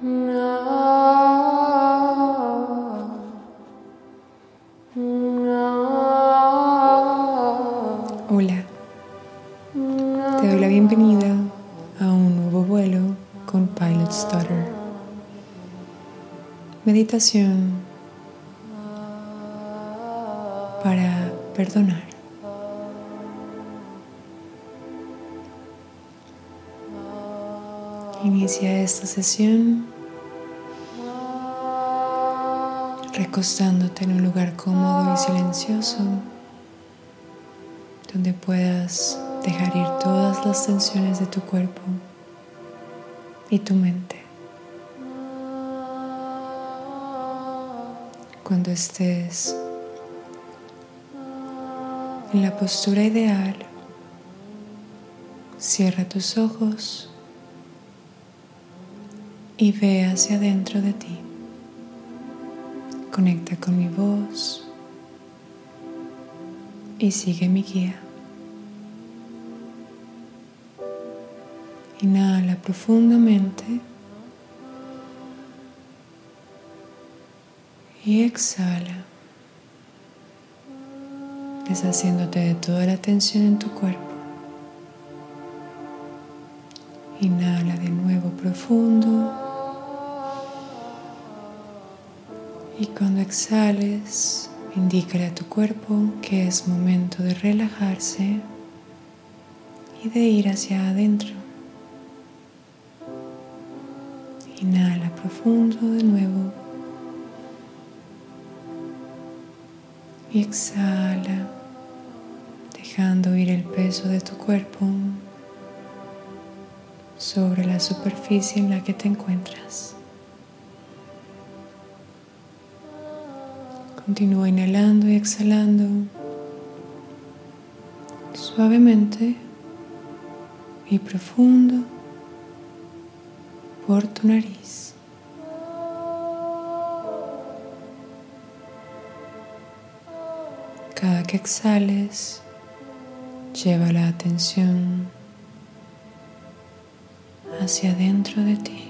Hola, te doy la bienvenida a un nuevo vuelo con Pilot Stutter. Meditación Inicia esta sesión recostándote en un lugar cómodo y silencioso donde puedas dejar ir todas las tensiones de tu cuerpo y tu mente. Cuando estés en la postura ideal, cierra tus ojos y ve hacia adentro de ti. Conecta con mi voz y sigue mi guía. Inhala profundamente y exhala, deshaciéndote de toda la tensión en tu cuerpo. Inhala de nuevo profundo. Y cuando exhales, indícale a tu cuerpo que es momento de relajarse y de ir hacia adentro. Inhala profundo de nuevo. Y exhala, dejando ir el peso de tu cuerpo sobre la superficie en la que te encuentras. Continúa inhalando y exhalando suavemente y profundo por tu nariz. Cada que exhales, lleva la atención hacia adentro de ti.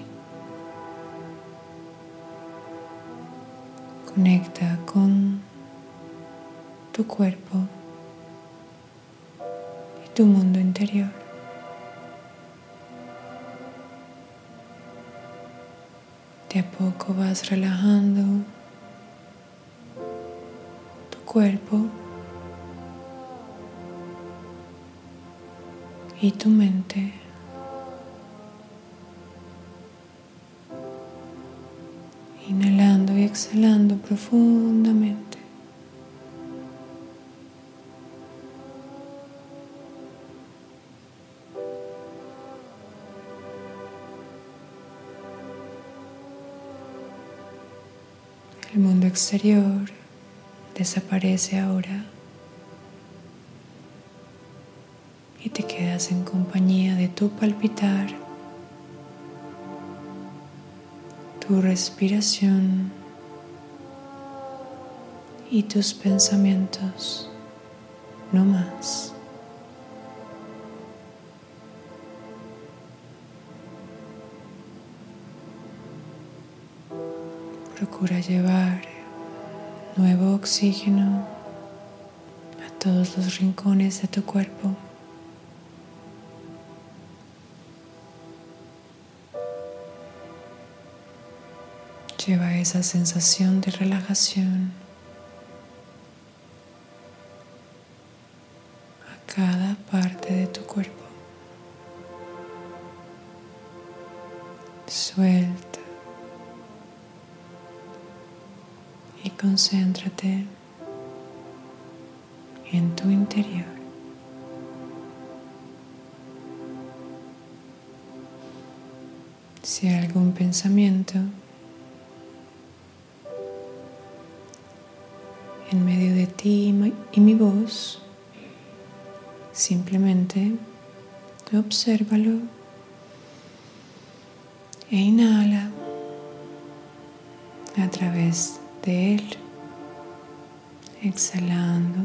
Conecta con tu cuerpo y tu mundo interior. De a poco vas relajando tu cuerpo y tu mente. Exhalando profundamente. El mundo exterior desaparece ahora y te quedas en compañía de tu palpitar tu respiración y tus pensamientos, no más. Procura llevar nuevo oxígeno a todos los rincones de tu cuerpo. Lleva esa sensación de relajación concéntrate en tu interior. Si hay algún pensamiento en medio de ti y mi voz, simplemente obsérvalo e inhala a través de él, exhalando,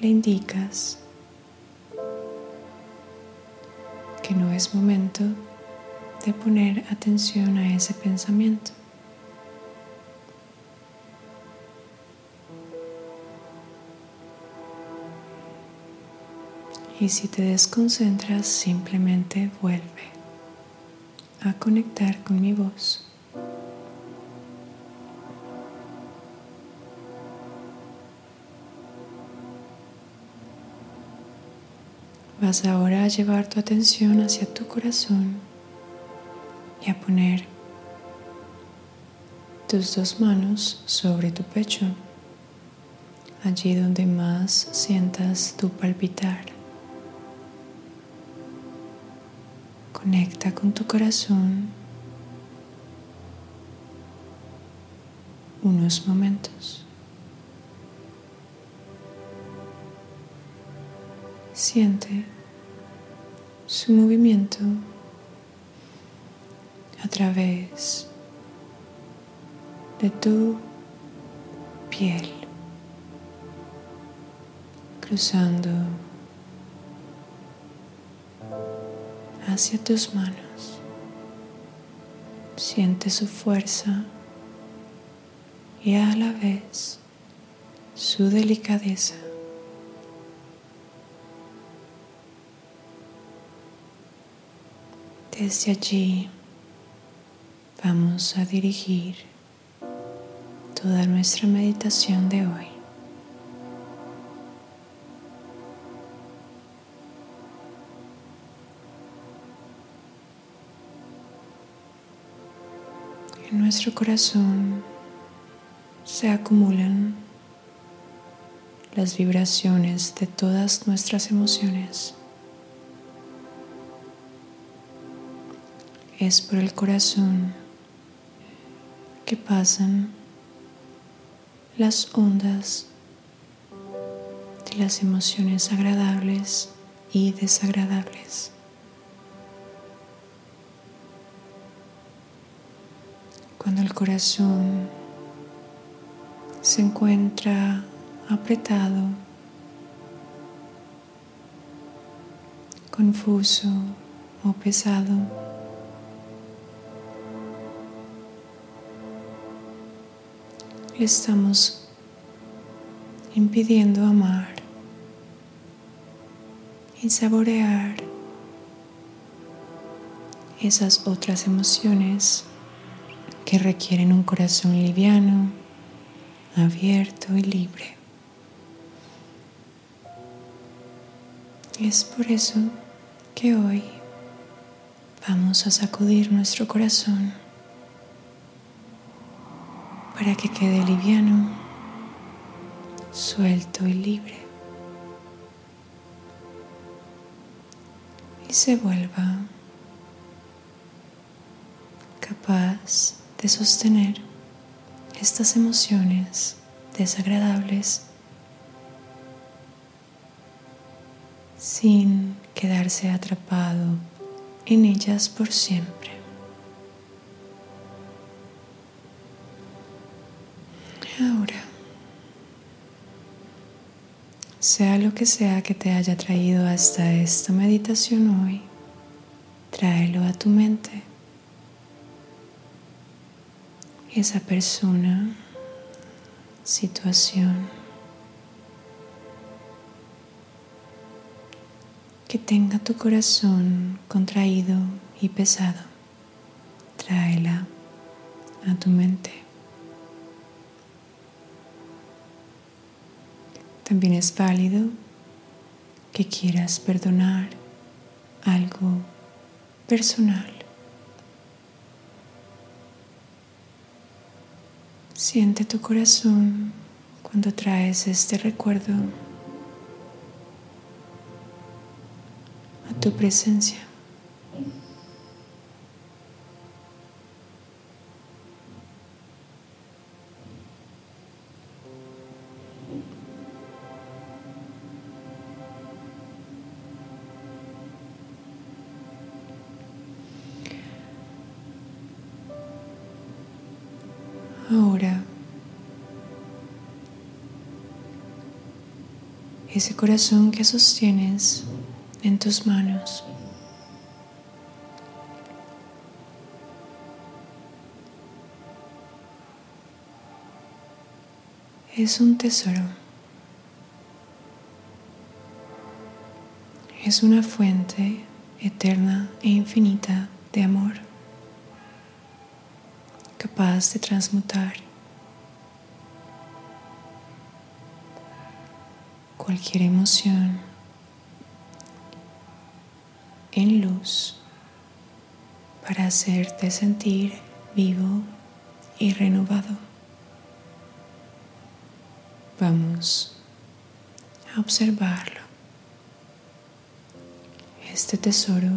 le indicas que no es momento de poner atención a ese pensamiento. Y si te desconcentras, simplemente vuelve a conectar con mi voz. Vas ahora a llevar tu atención hacia tu corazón y a poner tus dos manos sobre tu pecho, allí donde más sientas tu palpitar. Conecta con tu corazón unos momentos. Siente su movimiento a través de tu piel, cruzando hacia tus manos. Siente su fuerza y a la vez su delicadeza. Desde allí vamos a dirigir toda nuestra meditación de hoy. En nuestro corazón se acumulan las vibraciones de todas nuestras emociones. Es por el corazón que pasan las ondas de las emociones agradables y desagradables. Cuando el corazón se encuentra apretado, confuso o pesado, le estamos impidiendo amar y saborear esas otras emociones que requieren un corazón liviano, abierto y libre. Es por eso que hoy vamos a sacudir nuestro corazón para que quede liviano, suelto y libre. Y se vuelva capaz de sostener estas emociones desagradables sin quedarse atrapado en ellas por siempre. Sea lo que sea que te haya traído hasta esta meditación hoy, tráelo a tu mente. Esa persona, situación que tenga tu corazón contraído y pesado, tráela a tu mente. También es válido que quieras perdonar algo personal. Siente tu corazón cuando traes este recuerdo a tu presencia. ese corazón que sostienes en tus manos. Es un tesoro. Es una fuente eterna e infinita de amor, capaz de transmutar cualquier emoción en luz para hacerte sentir vivo y renovado. Vamos a observarlo. Este tesoro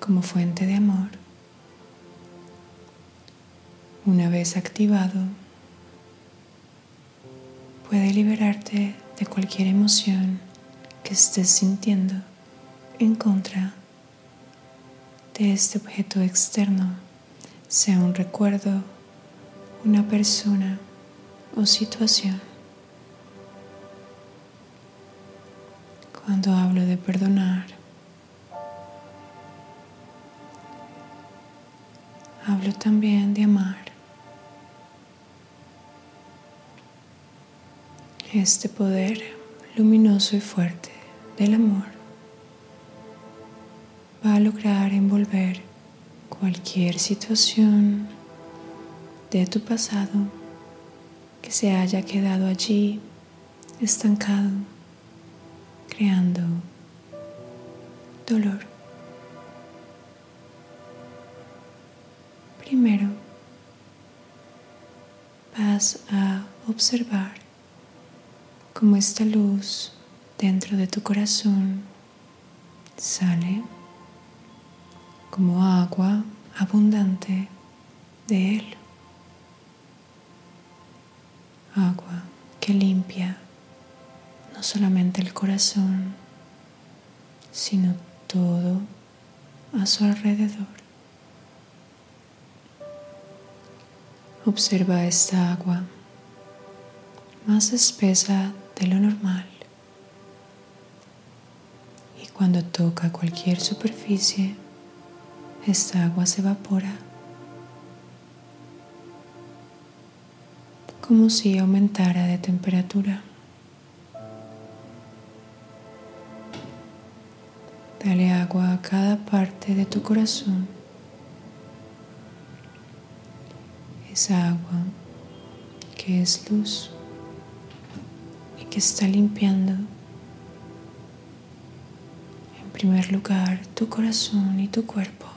como fuente de amor, una vez activado, puede liberarte de cualquier emoción que estés sintiendo en contra de este objeto externo, sea un recuerdo, una persona o situación. Cuando hablo de perdonar, hablo también de amar. Este poder luminoso y fuerte del amor va a lograr envolver cualquier situación de tu pasado que se haya quedado allí estancado, creando dolor. Primero vas a observar cómo esta luz dentro de tu corazón sale como agua abundante de él. Agua que limpia no solamente el corazón, sino todo a su alrededor. Observa esta agua más espesa de lo normal y cuando toca cualquier superficie, esta agua se evapora como si aumentara de temperatura. Dale agua a cada parte de tu corazón. Esa agua que es luz que está limpiando en primer lugar tu corazón y tu cuerpo.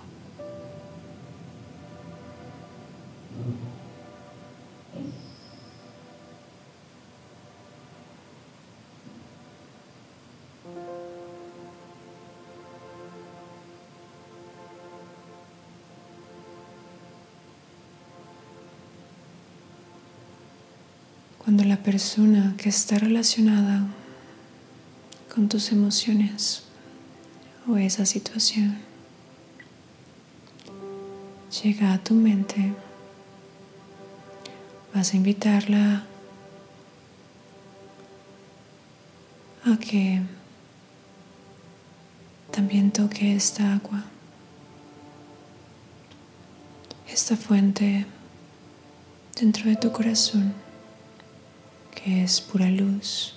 Cuando la persona que está relacionada con tus emociones o esa situación llega a tu mente, vas a invitarla a que también toque esta agua, esta fuente dentro de tu corazón es pura luz,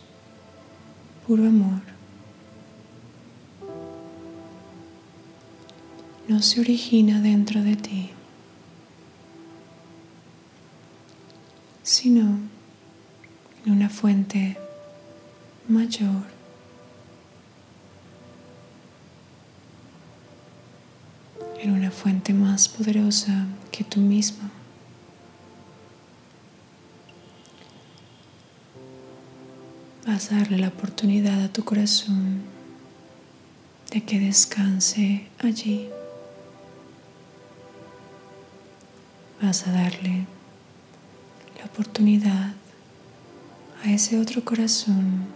puro amor. No se origina dentro de ti, sino en una fuente mayor. En una fuente más poderosa que tú mismo. Darle la oportunidad a tu corazón de que descanse allí. Vas a darle la oportunidad a ese otro corazón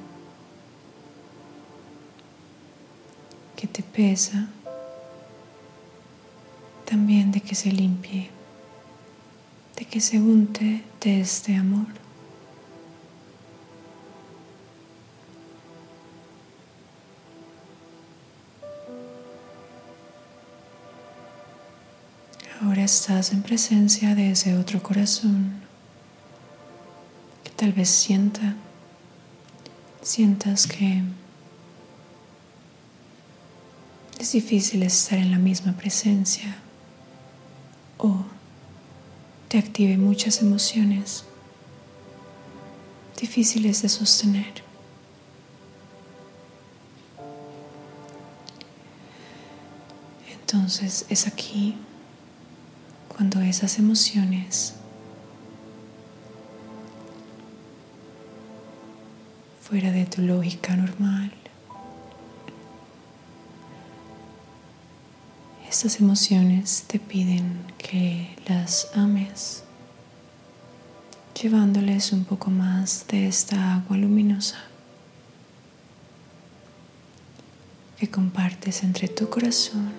que te pesa, también de que se limpie, de que se unte de este amor. Ahora estás en presencia de ese otro corazón Tal vez sienta, sientas que es difícil estar en la misma presencia o te active muchas emociones difíciles de sostener. Entonces es aquí cuando esas emociones fuera de tu lógica normal, estas emociones te piden que las ames, llevándoles un poco más de esta agua luminosa que compartes entre tu corazón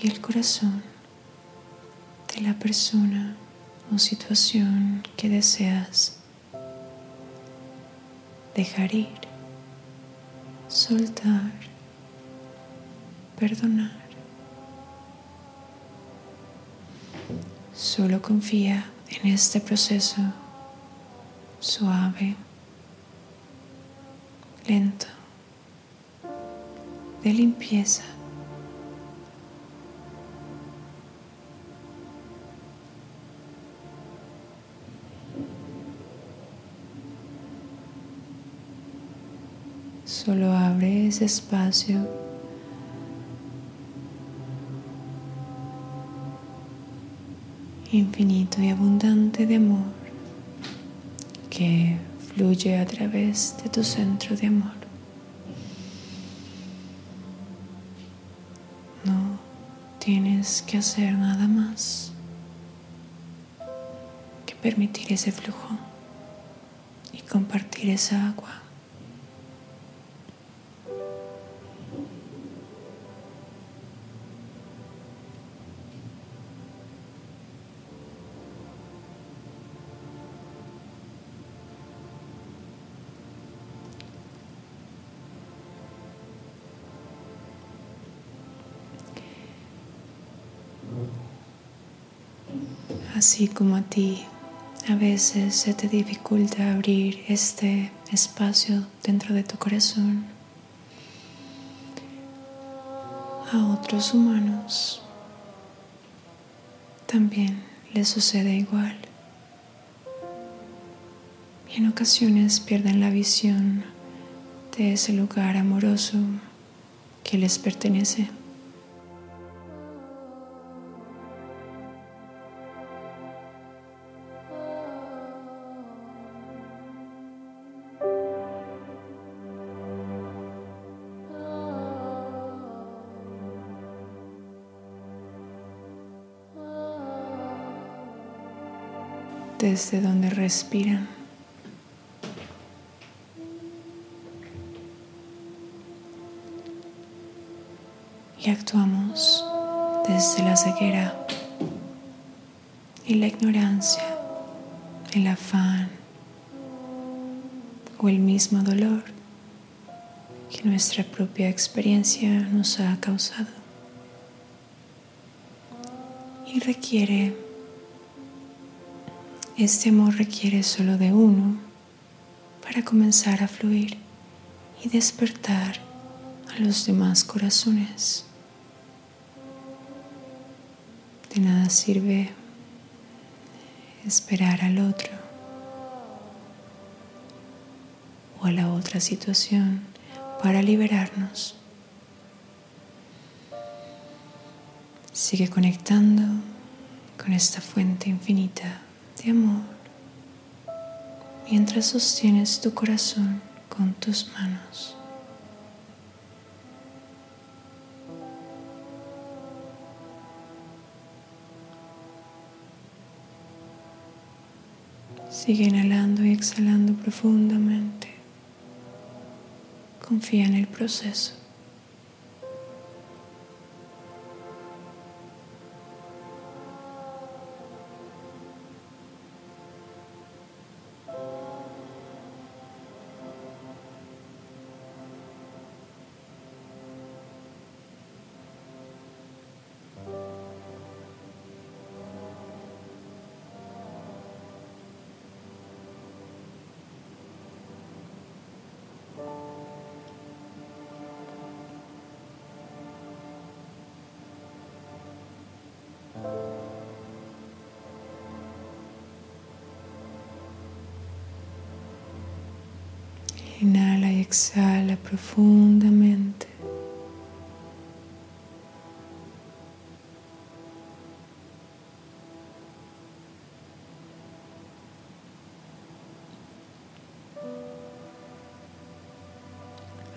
y el corazón de la persona o situación que deseas dejar ir, soltar, perdonar. Solo confía en este proceso suave, lento, de limpieza Solo abre ese espacio infinito y abundante de amor que fluye a través de tu centro de amor. No tienes que hacer nada más que permitir ese flujo y compartir esa agua. Así como a ti a veces se te dificulta abrir este espacio dentro de tu corazón a otros humanos, también les sucede igual. Y en ocasiones pierden la visión de ese lugar amoroso que les pertenece. Desde donde respiran. Y actuamos desde la ceguera y la ignorancia, el afán o el mismo dolor que nuestra propia experiencia nos ha causado. Y requiere este amor requiere solo de uno para comenzar a fluir y despertar a los demás corazones. De nada sirve esperar al otro o a la otra situación para liberarnos. Sigue conectando con esta fuente infinita de amor mientras sostienes tu corazón con tus manos. Sigue inhalando y exhalando profundamente. Confía en el proceso. Profundamente.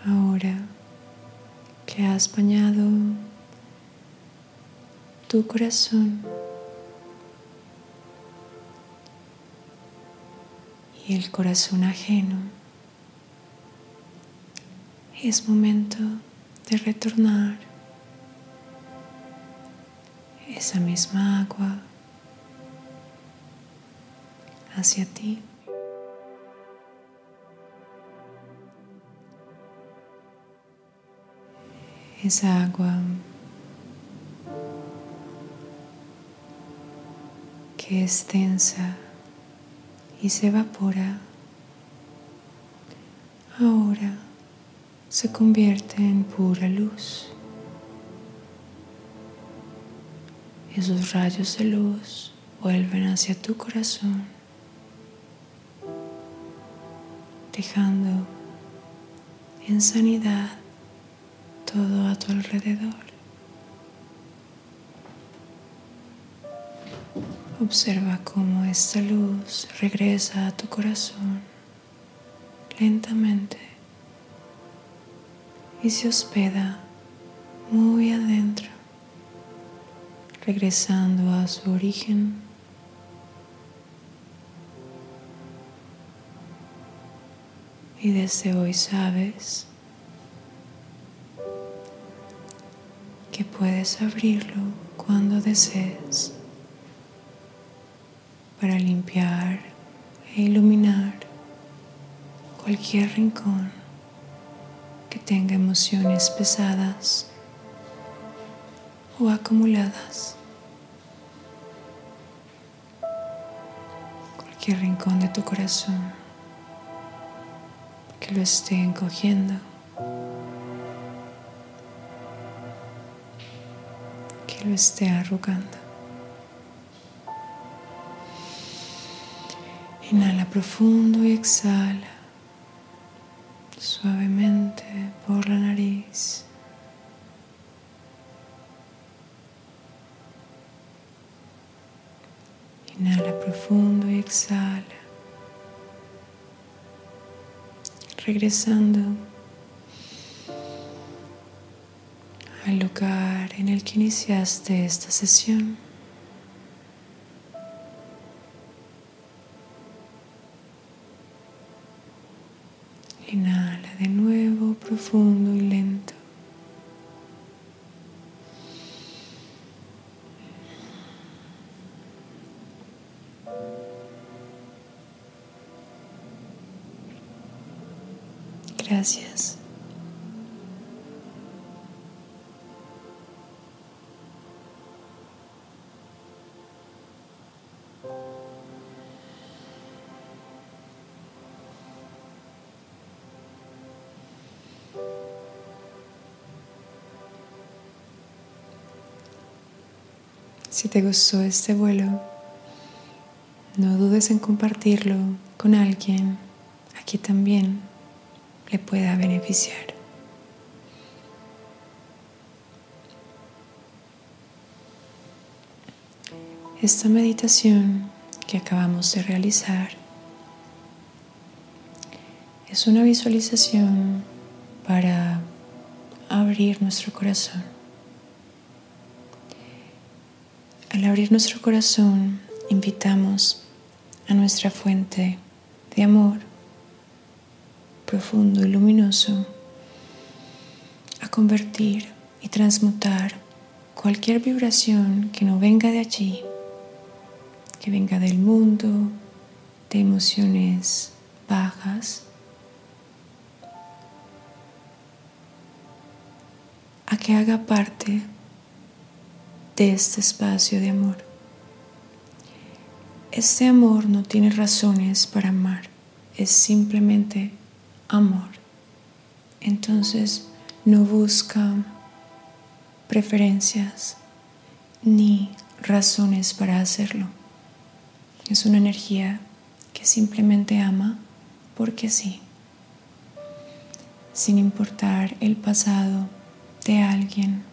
Ahora que has bañado tu corazón y el corazón ajeno, es momento de retornar esa misma agua hacia ti. Esa agua que es tensa y se evapora, ahora se convierte en pura luz. Esos rayos de luz vuelven hacia tu corazón, dejando en sanidad todo a tu alrededor. Observa cómo esta luz regresa a tu corazón lentamente y se hospeda muy adentro, regresando a su origen. Y desde hoy sabes que puedes abrirlo cuando desees para limpiar e iluminar cualquier rincón que tenga emociones pesadas o acumuladas. Cualquier rincón de tu corazón que lo esté encogiendo. Que lo esté arrugando. Inhala profundo y exhala suavemente por la nariz. Inhala profundo y exhala. Regresando al lugar en el que iniciaste esta sesión. Inhala de nuevo profundo y lento. Gracias. Si te gustó este vuelo, no dudes en compartirlo con alguien a quien también le pueda beneficiar. Esta meditación que acabamos de realizar es una visualización para abrir nuestro corazón Al abrir nuestro corazón, invitamos a nuestra fuente de amor profundo y luminoso a convertir y transmutar cualquier vibración que no venga de allí, que venga del mundo, de emociones bajas, a que haga parte de este espacio de amor. Este amor no tiene razones para amar, es simplemente amor. Entonces no busca preferencias ni razones para hacerlo. Es una energía que simplemente ama porque sí. sin importar el pasado de alguien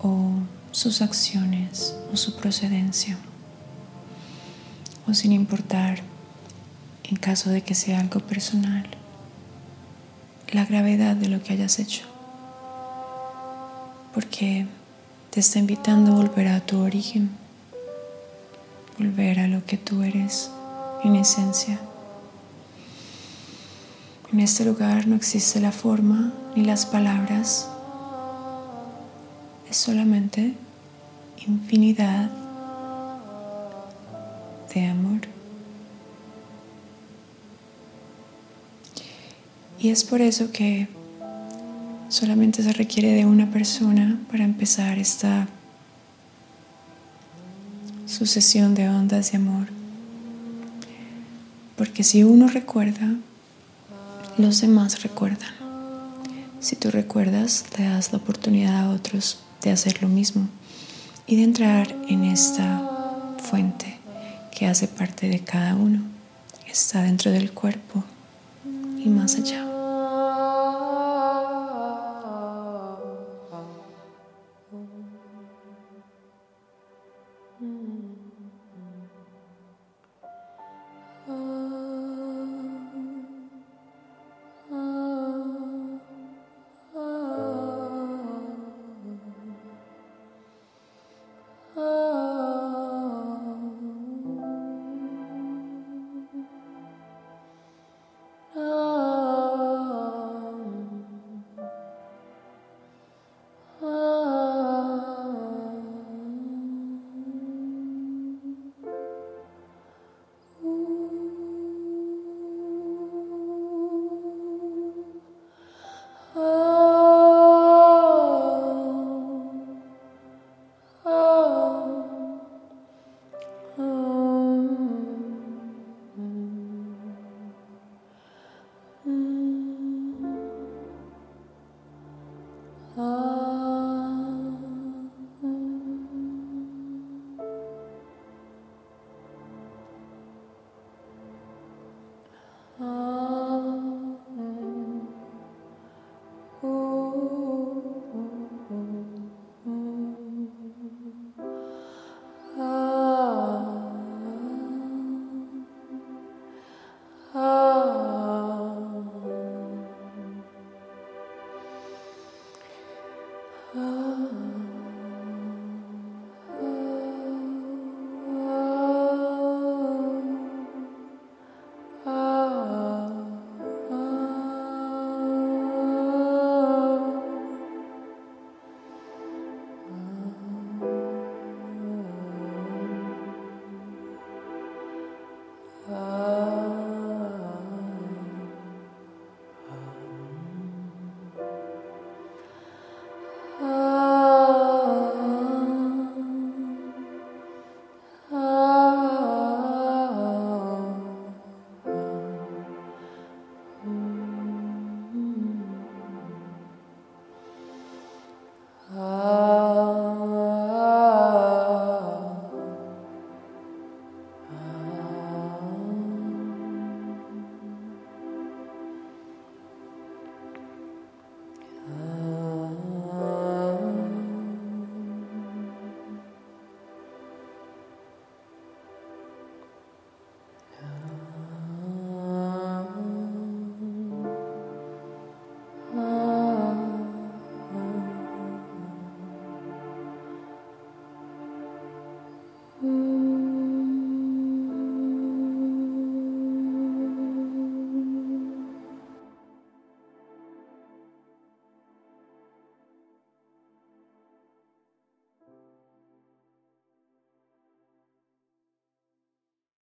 o sus acciones o su procedencia, o sin importar, en caso de que sea algo personal, la gravedad de lo que hayas hecho, porque te está invitando a volver a tu origen, volver a lo que tú eres en esencia. En este lugar no existe la forma ni las palabras, es solamente infinidad de amor. Y es por eso que solamente se requiere de una persona para empezar esta sucesión de ondas de amor. Porque si uno recuerda, los demás recuerdan. Si tú recuerdas, te das la oportunidad a otros de hacer lo mismo y de entrar en esta fuente que hace parte de cada uno, está dentro del cuerpo y más allá.